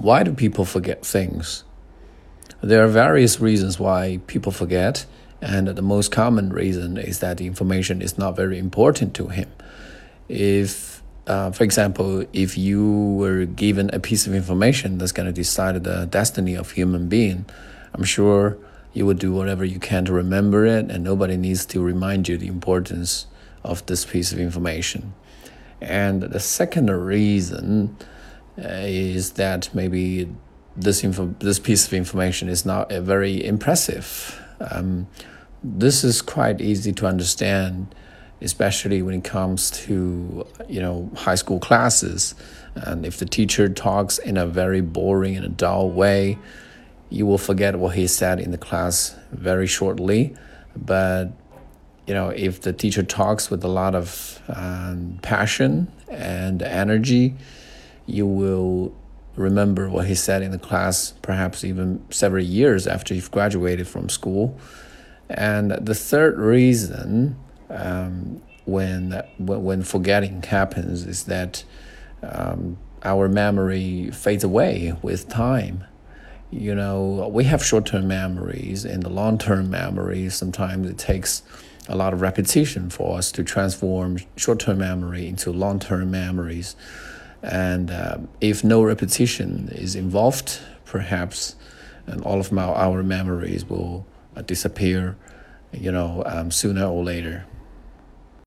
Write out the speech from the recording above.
why do people forget things? There are various reasons why people forget, and the most common reason is that the information is not very important to him. If, uh, for example, if you were given a piece of information that's going to decide the destiny of human being, I'm sure you would do whatever you can to remember it, and nobody needs to remind you the importance of this piece of information. And the second reason is that maybe this info, this piece of information is not uh, very impressive. Um, this is quite easy to understand, especially when it comes to you know high school classes. And if the teacher talks in a very boring and a dull way, you will forget what he said in the class very shortly. But you know, if the teacher talks with a lot of um, passion and energy, you will remember what he said in the class, perhaps even several years after you've graduated from school. And the third reason um, when, when forgetting happens is that um, our memory fades away with time. You know, we have short term memories and the long term memories. Sometimes it takes a lot of repetition for us to transform short term memory into long term memories. And uh, if no repetition is involved, perhaps and all of my, our memories will uh, disappear, you know, um, sooner or later.